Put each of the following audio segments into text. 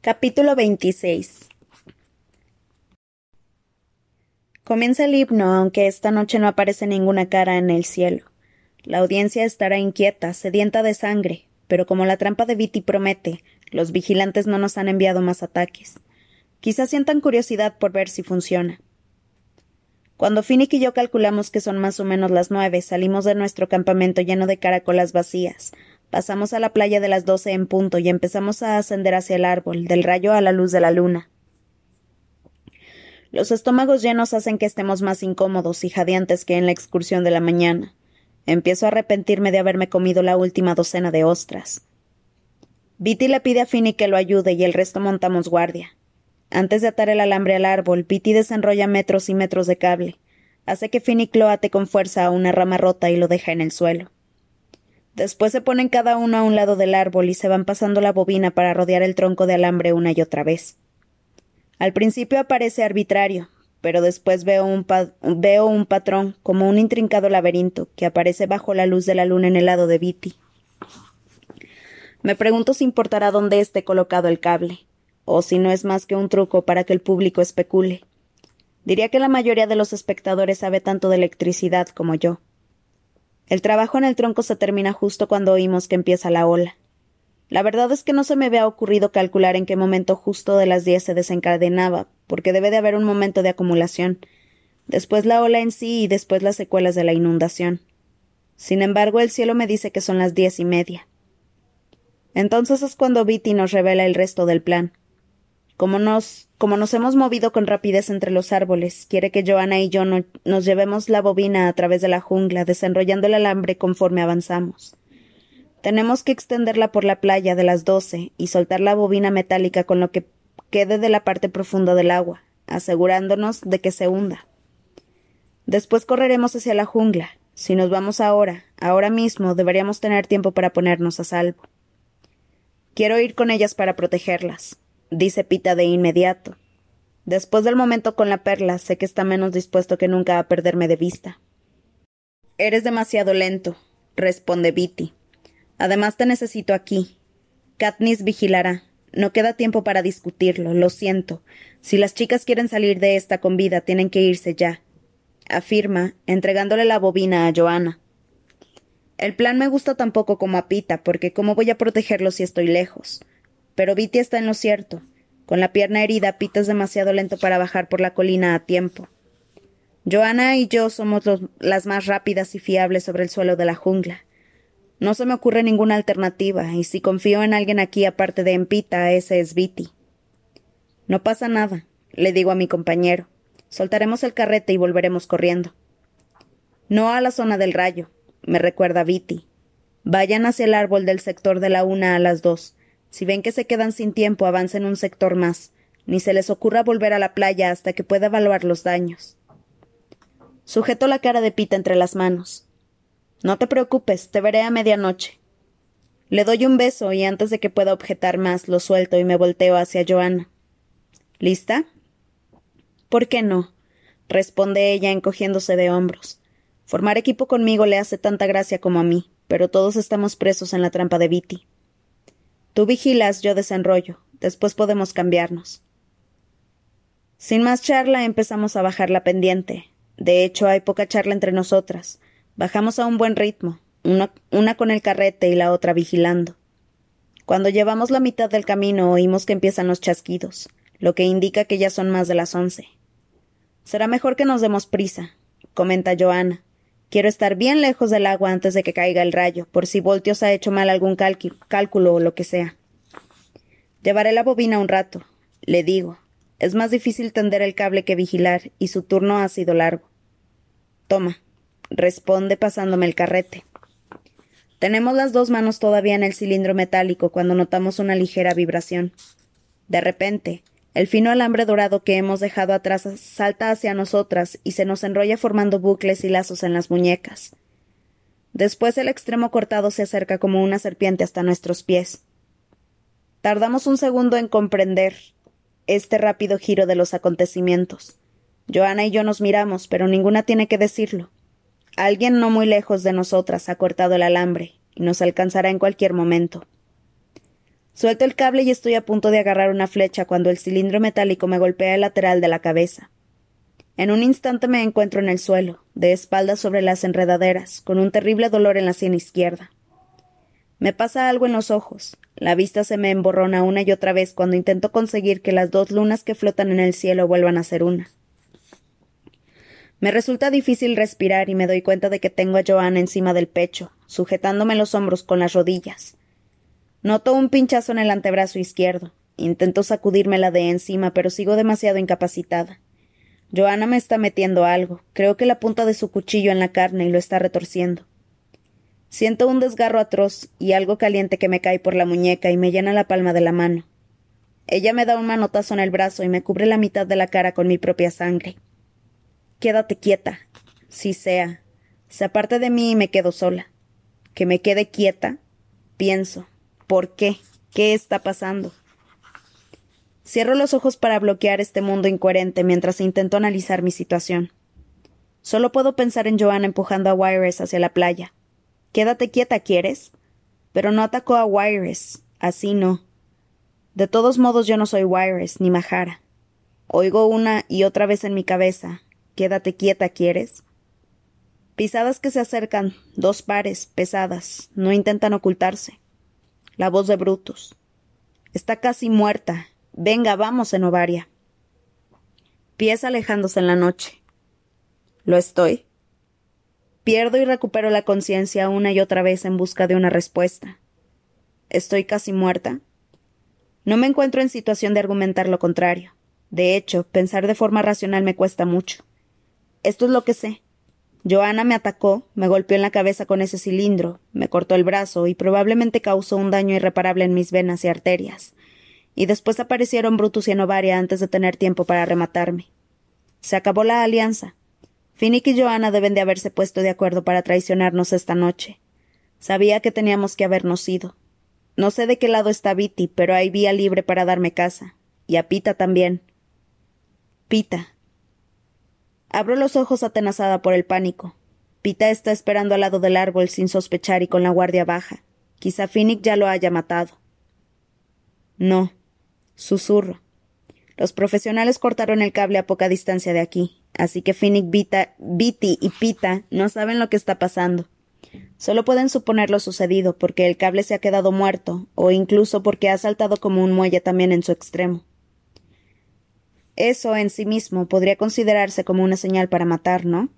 Capítulo 26 Comienza el himno, aunque esta noche no aparece ninguna cara en el cielo. La audiencia estará inquieta, sedienta de sangre, pero como la trampa de Viti promete, los vigilantes no nos han enviado más ataques. Quizás sientan curiosidad por ver si funciona. Cuando Finnick y yo calculamos que son más o menos las nueve, salimos de nuestro campamento lleno de caracolas vacías, pasamos a la playa de las doce en punto y empezamos a ascender hacia el árbol, del rayo a la luz de la luna. Los estómagos llenos hacen que estemos más incómodos y jadeantes que en la excursión de la mañana. Empiezo a arrepentirme de haberme comido la última docena de ostras. Viti le pide a Finny que lo ayude y el resto montamos guardia. Antes de atar el alambre al árbol, Viti desenrolla metros y metros de cable. Hace que Finnick lo ate con fuerza a una rama rota y lo deja en el suelo. Después se ponen cada uno a un lado del árbol y se van pasando la bobina para rodear el tronco de alambre una y otra vez. Al principio aparece arbitrario, pero después veo un, veo un patrón, como un intrincado laberinto, que aparece bajo la luz de la luna en el lado de Viti. Me pregunto si importará dónde esté colocado el cable, o si no es más que un truco para que el público especule. Diría que la mayoría de los espectadores sabe tanto de electricidad como yo. El trabajo en el tronco se termina justo cuando oímos que empieza la ola. La verdad es que no se me había ocurrido calcular en qué momento justo de las diez se desencadenaba, porque debe de haber un momento de acumulación, después la ola en sí y después las secuelas de la inundación. Sin embargo, el cielo me dice que son las diez y media. Entonces es cuando Viti nos revela el resto del plan. Como nos, como nos hemos movido con rapidez entre los árboles, quiere que Joana y yo nos llevemos la bobina a través de la jungla, desenrollando el alambre conforme avanzamos. Tenemos que extenderla por la playa de las doce y soltar la bobina metálica con lo que quede de la parte profunda del agua, asegurándonos de que se hunda. Después correremos hacia la jungla. Si nos vamos ahora, ahora mismo, deberíamos tener tiempo para ponernos a salvo. Quiero ir con ellas para protegerlas, dice Pita de inmediato. Después del momento con la perla, sé que está menos dispuesto que nunca a perderme de vista. Eres demasiado lento, responde Viti. Además te necesito aquí. Katniss vigilará. No queda tiempo para discutirlo, lo siento. Si las chicas quieren salir de esta con vida, tienen que irse ya. Afirma, entregándole la bobina a Joana. El plan me gusta tan poco como a Pita, porque ¿cómo voy a protegerlo si estoy lejos? Pero Viti está en lo cierto. Con la pierna herida, Pita es demasiado lento para bajar por la colina a tiempo. Joana y yo somos las más rápidas y fiables sobre el suelo de la jungla. No se me ocurre ninguna alternativa, y si confío en alguien aquí aparte de Empita, ese es Viti. No pasa nada, le digo a mi compañero. Soltaremos el carrete y volveremos corriendo. No a la zona del rayo, me recuerda Viti. Vayan hacia el árbol del sector de la una a las dos. Si ven que se quedan sin tiempo, avancen un sector más. Ni se les ocurra volver a la playa hasta que pueda evaluar los daños. Sujeto la cara de Pita entre las manos. No te preocupes, te veré a medianoche. Le doy un beso y antes de que pueda objetar más lo suelto y me volteo hacia Joana. ¿Lista? ¿Por qué no? responde ella encogiéndose de hombros. Formar equipo conmigo le hace tanta gracia como a mí, pero todos estamos presos en la trampa de Viti. Tú vigilas, yo desenrollo. Después podemos cambiarnos. Sin más charla empezamos a bajar la pendiente. De hecho, hay poca charla entre nosotras. Bajamos a un buen ritmo, una, con el carrete y la otra vigilando. Cuando llevamos la mitad del camino oímos que empiezan los chasquidos, lo que indica que ya son más de las once. Será mejor que nos demos prisa, comenta Joana. Quiero estar bien lejos del agua antes de que caiga el rayo, por si Voltios ha hecho mal algún cálculo o lo que sea. Llevaré la bobina un rato, le digo. Es más difícil tender el cable que vigilar, y su turno ha sido largo. Toma, responde pasándome el carrete. Tenemos las dos manos todavía en el cilindro metálico cuando notamos una ligera vibración. De repente, el fino alambre dorado que hemos dejado atrás salta hacia nosotras y se nos enrolla formando bucles y lazos en las muñecas. Después el extremo cortado se acerca como una serpiente hasta nuestros pies. Tardamos un segundo en comprender este rápido giro de los acontecimientos. Joana y yo nos miramos, pero ninguna tiene que decirlo. Alguien no muy lejos de nosotras ha cortado el alambre y nos alcanzará en cualquier momento. Suelto el cable y estoy a punto de agarrar una flecha cuando el cilindro metálico me golpea el lateral de la cabeza. En un instante me encuentro en el suelo, de espaldas sobre las enredaderas, con un terrible dolor en la sien izquierda. Me pasa algo en los ojos. La vista se me emborrona una y otra vez cuando intento conseguir que las dos lunas que flotan en el cielo vuelvan a ser una. Me resulta difícil respirar y me doy cuenta de que tengo a Joanna encima del pecho, sujetándome los hombros con las rodillas. Noto un pinchazo en el antebrazo izquierdo. Intento sacudírmela de encima, pero sigo demasiado incapacitada. Joana me está metiendo algo. Creo que la punta de su cuchillo en la carne y lo está retorciendo. Siento un desgarro atroz y algo caliente que me cae por la muñeca y me llena la palma de la mano. Ella me da un manotazo en el brazo y me cubre la mitad de la cara con mi propia sangre. Quédate quieta. Si sea. Se aparte de mí y me quedo sola. Que me quede quieta. Pienso. ¿Por qué? ¿Qué está pasando? Cierro los ojos para bloquear este mundo incoherente mientras intento analizar mi situación. Solo puedo pensar en Joanna empujando a Wires hacia la playa. Quédate quieta, ¿quieres? Pero no atacó a Wires. Así no. De todos modos yo no soy Wires ni Mahara. Oigo una y otra vez en mi cabeza. Quédate quieta, ¿quieres? Pisadas que se acercan, dos pares, pesadas, no intentan ocultarse la voz de Brutus. Está casi muerta. Venga, vamos, Enovaria. Pies alejándose en la noche. ¿Lo estoy? Pierdo y recupero la conciencia una y otra vez en busca de una respuesta. ¿Estoy casi muerta? No me encuentro en situación de argumentar lo contrario. De hecho, pensar de forma racional me cuesta mucho. Esto es lo que sé. Joana me atacó, me golpeó en la cabeza con ese cilindro, me cortó el brazo y probablemente causó un daño irreparable en mis venas y arterias. Y después aparecieron Brutus y Enovaria antes de tener tiempo para rematarme. Se acabó la alianza. Finnick y Joana deben de haberse puesto de acuerdo para traicionarnos esta noche. Sabía que teníamos que habernos ido. No sé de qué lado está Viti, pero hay vía libre para darme casa. Y a Pita también. Pita, Abro los ojos atenazada por el pánico. Pita está esperando al lado del árbol sin sospechar y con la guardia baja. Quizá Finnick ya lo haya matado. No. Susurro. Los profesionales cortaron el cable a poca distancia de aquí, así que Finnick, Vita, Viti y Pita no saben lo que está pasando. Solo pueden suponer lo sucedido porque el cable se ha quedado muerto, o incluso porque ha saltado como un muelle también en su extremo. Eso en sí mismo podría considerarse como una señal para matar, ¿no?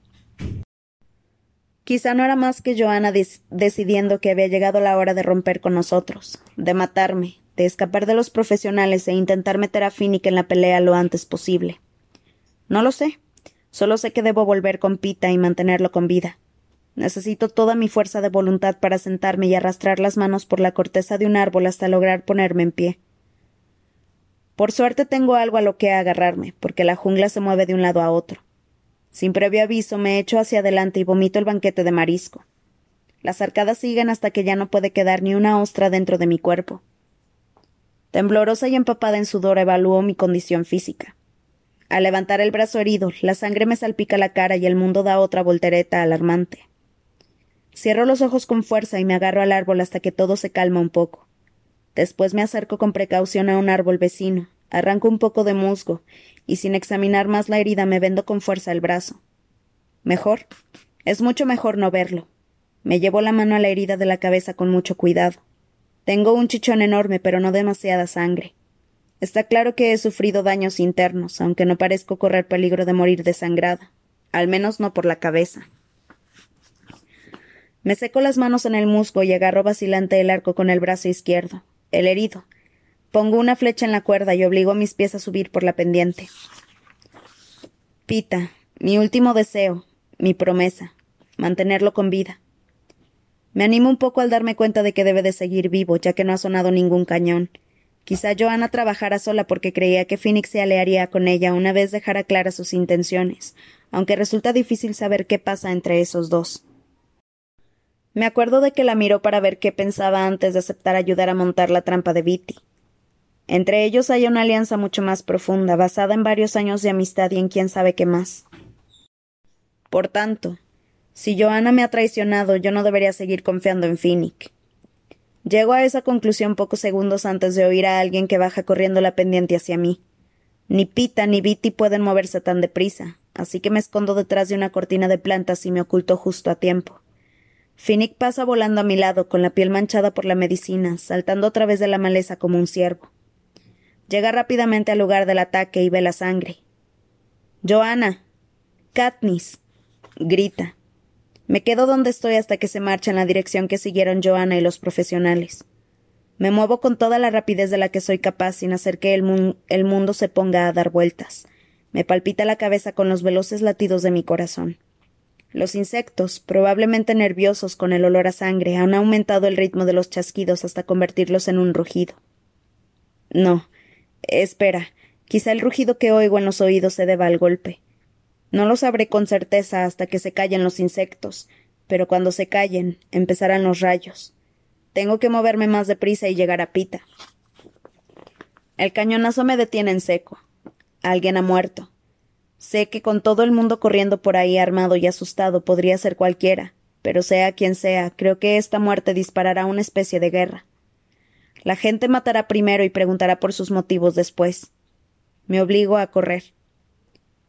Quizá no era más que Joana decidiendo que había llegado la hora de romper con nosotros, de matarme, de escapar de los profesionales e intentar meter a Finnick en la pelea lo antes posible. No lo sé. Solo sé que debo volver con Pita y mantenerlo con vida. Necesito toda mi fuerza de voluntad para sentarme y arrastrar las manos por la corteza de un árbol hasta lograr ponerme en pie. Por suerte tengo algo a lo que agarrarme, porque la jungla se mueve de un lado a otro. Sin previo aviso me echo hacia adelante y vomito el banquete de marisco. Las arcadas siguen hasta que ya no puede quedar ni una ostra dentro de mi cuerpo. Temblorosa y empapada en sudor evalúo mi condición física. Al levantar el brazo herido, la sangre me salpica la cara y el mundo da otra voltereta alarmante. Cierro los ojos con fuerza y me agarro al árbol hasta que todo se calma un poco. Después me acerco con precaución a un árbol vecino, arranco un poco de musgo, y sin examinar más la herida me vendo con fuerza el brazo. Mejor. Es mucho mejor no verlo. Me llevo la mano a la herida de la cabeza con mucho cuidado. Tengo un chichón enorme, pero no demasiada sangre. Está claro que he sufrido daños internos, aunque no parezco correr peligro de morir desangrada, al menos no por la cabeza. Me seco las manos en el musgo y agarro vacilante el arco con el brazo izquierdo el herido. Pongo una flecha en la cuerda y obligo a mis pies a subir por la pendiente. Pita, mi último deseo, mi promesa, mantenerlo con vida. Me animo un poco al darme cuenta de que debe de seguir vivo, ya que no ha sonado ningún cañón. Quizá Joana trabajara sola porque creía que Phoenix se alearía con ella una vez dejara claras sus intenciones, aunque resulta difícil saber qué pasa entre esos dos. Me acuerdo de que la miró para ver qué pensaba antes de aceptar ayudar a montar la trampa de Viti. Entre ellos hay una alianza mucho más profunda, basada en varios años de amistad y en quién sabe qué más. Por tanto, si Joana me ha traicionado, yo no debería seguir confiando en Finnick. Llego a esa conclusión pocos segundos antes de oír a alguien que baja corriendo la pendiente hacia mí. Ni Pita ni Viti pueden moverse tan deprisa, así que me escondo detrás de una cortina de plantas y me oculto justo a tiempo. Finnick pasa volando a mi lado, con la piel manchada por la medicina, saltando a través de la maleza como un ciervo. Llega rápidamente al lugar del ataque y ve la sangre. Joana. Katniss. grita. Me quedo donde estoy hasta que se marcha en la dirección que siguieron Joana y los profesionales. Me muevo con toda la rapidez de la que soy capaz sin hacer que el, el mundo se ponga a dar vueltas. Me palpita la cabeza con los veloces latidos de mi corazón. Los insectos, probablemente nerviosos con el olor a sangre, han aumentado el ritmo de los chasquidos hasta convertirlos en un rugido. No. Espera. Quizá el rugido que oigo en los oídos se deba al golpe. No lo sabré con certeza hasta que se callen los insectos, pero cuando se callen, empezarán los rayos. Tengo que moverme más deprisa y llegar a Pita. El cañonazo me detiene en seco. Alguien ha muerto. Sé que con todo el mundo corriendo por ahí armado y asustado podría ser cualquiera, pero sea quien sea, creo que esta muerte disparará una especie de guerra. La gente matará primero y preguntará por sus motivos después. Me obligo a correr.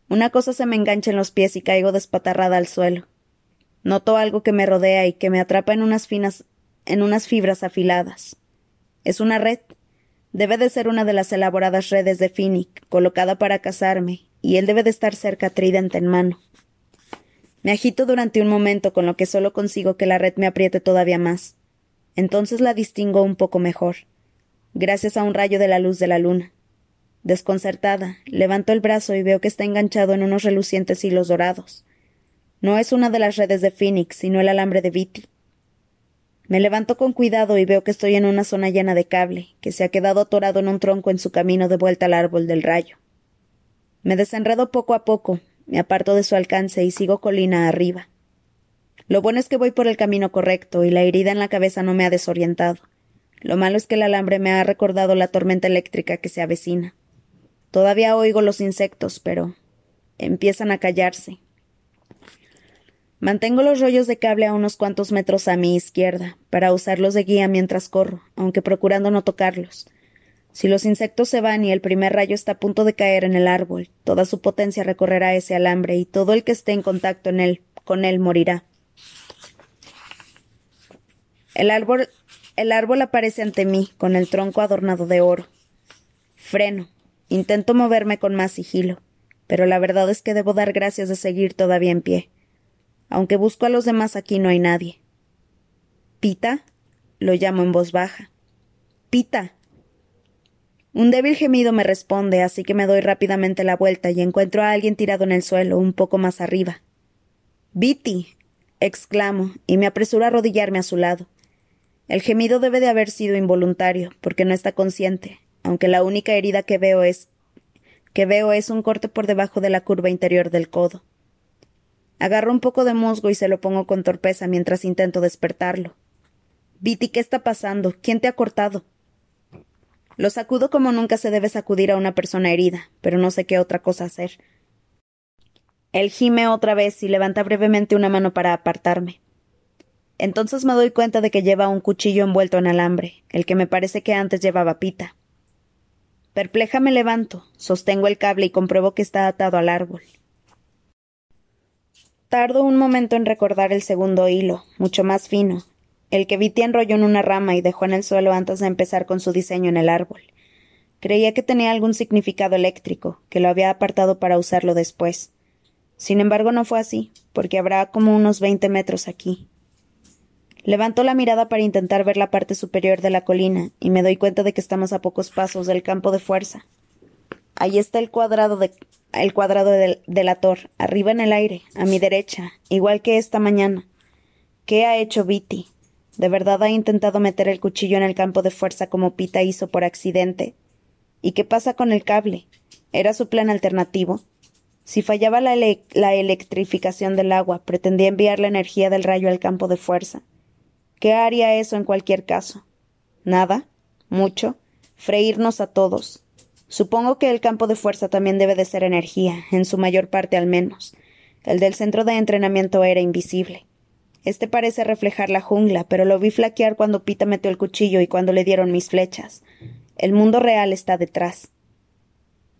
Una cosa se me engancha en los pies y caigo despatarrada al suelo. Noto algo que me rodea y que me atrapa en unas finas en unas fibras afiladas. Es una red. Debe de ser una de las elaboradas redes de Finnick, colocada para cazarme, y él debe de estar cerca tridente en mano. Me agito durante un momento con lo que solo consigo que la red me apriete todavía más. Entonces la distingo un poco mejor, gracias a un rayo de la luz de la luna. Desconcertada, levanto el brazo y veo que está enganchado en unos relucientes hilos dorados. No es una de las redes de Phoenix, sino el alambre de Viti. Me levanto con cuidado y veo que estoy en una zona llena de cable, que se ha quedado atorado en un tronco en su camino de vuelta al árbol del rayo. Me desenredo poco a poco, me aparto de su alcance y sigo colina arriba. Lo bueno es que voy por el camino correcto y la herida en la cabeza no me ha desorientado. Lo malo es que el alambre me ha recordado la tormenta eléctrica que se avecina. Todavía oigo los insectos, pero empiezan a callarse. Mantengo los rollos de cable a unos cuantos metros a mi izquierda, para usarlos de guía mientras corro, aunque procurando no tocarlos. Si los insectos se van y el primer rayo está a punto de caer en el árbol, toda su potencia recorrerá ese alambre y todo el que esté en contacto en él, con él morirá. El árbol, el árbol aparece ante mí, con el tronco adornado de oro. Freno. Intento moverme con más sigilo, pero la verdad es que debo dar gracias de seguir todavía en pie. Aunque busco a los demás aquí no hay nadie. Pita, lo llamo en voz baja. Pita. Un débil gemido me responde, así que me doy rápidamente la vuelta y encuentro a alguien tirado en el suelo, un poco más arriba. Viti. exclamo, y me apresuro a arrodillarme a su lado. El gemido debe de haber sido involuntario, porque no está consciente, aunque la única herida que veo es que veo es un corte por debajo de la curva interior del codo. Agarro un poco de musgo y se lo pongo con torpeza mientras intento despertarlo. Viti, ¿qué está pasando? ¿Quién te ha cortado? Lo sacudo como nunca se debe sacudir a una persona herida, pero no sé qué otra cosa hacer. Él gime otra vez y levanta brevemente una mano para apartarme. Entonces me doy cuenta de que lleva un cuchillo envuelto en alambre, el que me parece que antes llevaba pita. Perpleja me levanto, sostengo el cable y compruebo que está atado al árbol. Tardo un momento en recordar el segundo hilo, mucho más fino, el que Viti enrolló en una rama y dejó en el suelo antes de empezar con su diseño en el árbol. Creía que tenía algún significado eléctrico, que lo había apartado para usarlo después. Sin embargo, no fue así, porque habrá como unos veinte metros aquí. Levanto la mirada para intentar ver la parte superior de la colina y me doy cuenta de que estamos a pocos pasos del campo de fuerza. Ahí está el cuadrado de el cuadrado del, la torre, arriba en el aire, a mi derecha, igual que esta mañana. ¿Qué ha hecho Viti? ¿De verdad ha intentado meter el cuchillo en el campo de fuerza como Pita hizo por accidente? ¿Y qué pasa con el cable? ¿Era su plan alternativo? Si fallaba la, electrificación del agua, pretendía enviar la energía del rayo al campo de fuerza. ¿Qué haría eso en cualquier caso? ¿Nada? ¿Mucho? ¿Freírnos a todos? Supongo que el campo de fuerza también debe de ser energía, en su mayor parte al menos. El del centro de entrenamiento era invisible. Este parece reflejar la jungla, pero lo vi flaquear cuando Pita metió el cuchillo y cuando le dieron mis flechas. El mundo real está detrás.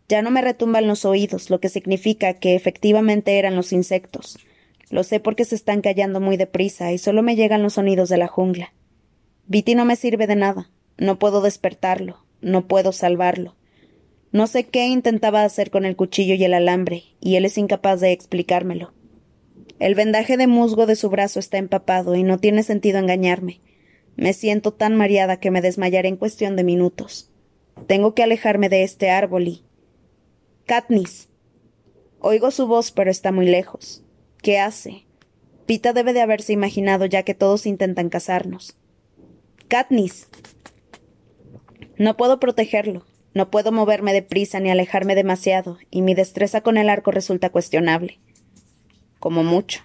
Ya no me retumban los oídos, lo que significa que efectivamente eran los insectos. Lo sé porque se están callando muy deprisa y solo me llegan los sonidos de la jungla. Viti no me sirve de nada. No puedo despertarlo. No puedo salvarlo. No sé qué intentaba hacer con el cuchillo y el alambre, y él es incapaz de explicármelo. El vendaje de musgo de su brazo está empapado y no tiene sentido engañarme. Me siento tan mareada que me desmayaré en cuestión de minutos. Tengo que alejarme de este árbol y. Katniss. Oigo su voz, pero está muy lejos. ¿Qué hace? Pita debe de haberse imaginado ya que todos intentan casarnos. Katniss. No puedo protegerlo. No puedo moverme deprisa ni alejarme demasiado, y mi destreza con el arco resulta cuestionable. Como mucho.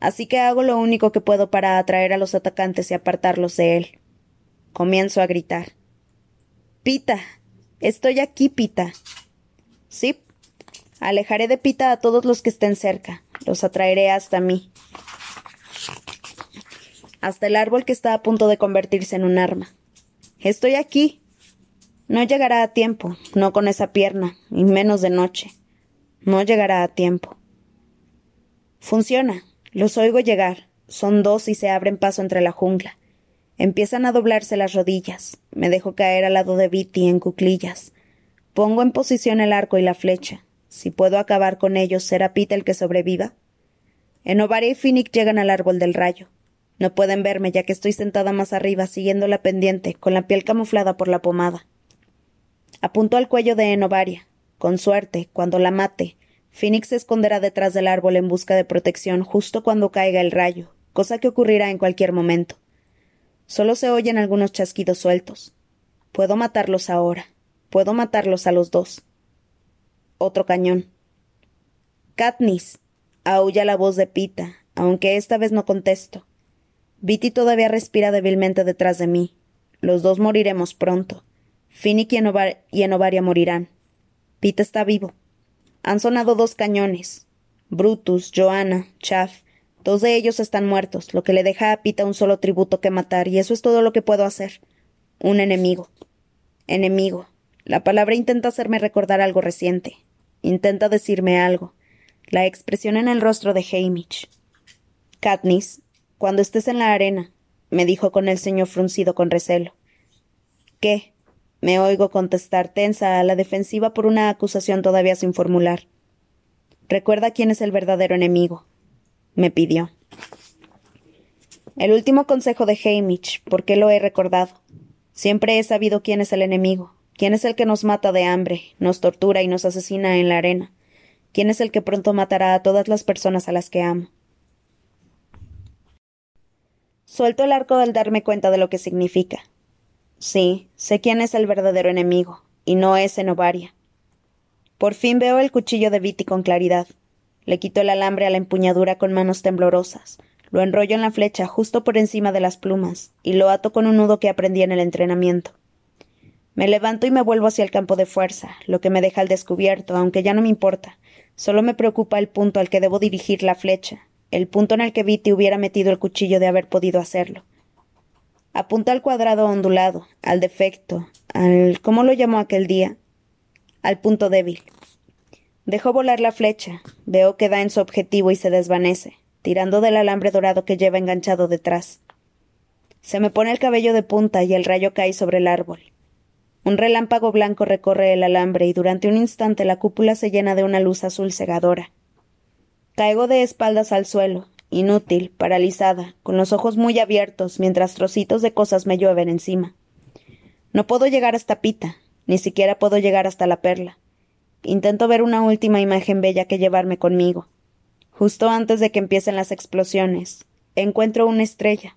Así que hago lo único que puedo para atraer a los atacantes y apartarlos de él. Comienzo a gritar. Pita. Estoy aquí, Pita. Sí. Alejaré de Pita a todos los que estén cerca. Los atraeré hasta mí. Hasta el árbol que está a punto de convertirse en un arma. Estoy aquí, no llegará a tiempo, no con esa pierna, y menos de noche. No llegará a tiempo. Funciona. Los oigo llegar. Son dos y se abren paso entre la jungla. Empiezan a doblarse las rodillas. Me dejo caer al lado de Viti en cuclillas. Pongo en posición el arco y la flecha. Si puedo acabar con ellos, ¿será Pita el que sobreviva? Enovaria y Finnick llegan al árbol del rayo. No pueden verme ya que estoy sentada más arriba siguiendo la pendiente, con la piel camuflada por la pomada. Apuntó al cuello de Enovaria. Con suerte, cuando la mate, Phoenix se esconderá detrás del árbol en busca de protección justo cuando caiga el rayo, cosa que ocurrirá en cualquier momento. Solo se oyen algunos chasquidos sueltos. Puedo matarlos ahora. Puedo matarlos a los dos. Otro cañón. Katniss. aúlla la voz de Pita, aunque esta vez no contesto. Viti todavía respira débilmente detrás de mí. Los dos moriremos pronto. Finnick y, Enovaria morirán. Pita está vivo. Han sonado dos cañones. Brutus, Joanna, Chaff, dos de ellos están muertos, lo que le deja a Pita un solo tributo que matar, y eso es todo lo que puedo hacer. Un enemigo. Enemigo. La palabra intenta hacerme recordar algo reciente. Intenta decirme algo. La expresión en el rostro de Hamish. Katniss, cuando estés en la arena, me dijo con el ceño fruncido con recelo. ¿Qué? Me oigo contestar tensa a la defensiva por una acusación todavía sin formular. Recuerda quién es el verdadero enemigo. Me pidió. El último consejo de Hamish, ¿por qué lo he recordado? Siempre he sabido quién es el enemigo, quién es el que nos mata de hambre, nos tortura y nos asesina en la arena, quién es el que pronto matará a todas las personas a las que amo. Suelto el arco al darme cuenta de lo que significa. Sí, sé quién es el verdadero enemigo, y no es Enovaria. Por fin veo el cuchillo de Viti con claridad. Le quito el alambre a la empuñadura con manos temblorosas, lo enrollo en la flecha justo por encima de las plumas, y lo ato con un nudo que aprendí en el entrenamiento. Me levanto y me vuelvo hacia el campo de fuerza, lo que me deja al descubierto, aunque ya no me importa. Solo me preocupa el punto al que debo dirigir la flecha, el punto en el que Viti hubiera metido el cuchillo de haber podido hacerlo. Apunta al cuadrado ondulado, al defecto, al. ¿cómo lo llamó aquel día? al punto débil. Dejo volar la flecha, veo que da en su objetivo y se desvanece, tirando del alambre dorado que lleva enganchado detrás. Se me pone el cabello de punta y el rayo cae sobre el árbol. Un relámpago blanco recorre el alambre y durante un instante la cúpula se llena de una luz azul cegadora. Caigo de espaldas al suelo, inútil, paralizada, con los ojos muy abiertos, mientras trocitos de cosas me llueven encima. No puedo llegar hasta Pita, ni siquiera puedo llegar hasta la perla. Intento ver una última imagen bella que llevarme conmigo. Justo antes de que empiecen las explosiones, encuentro una estrella,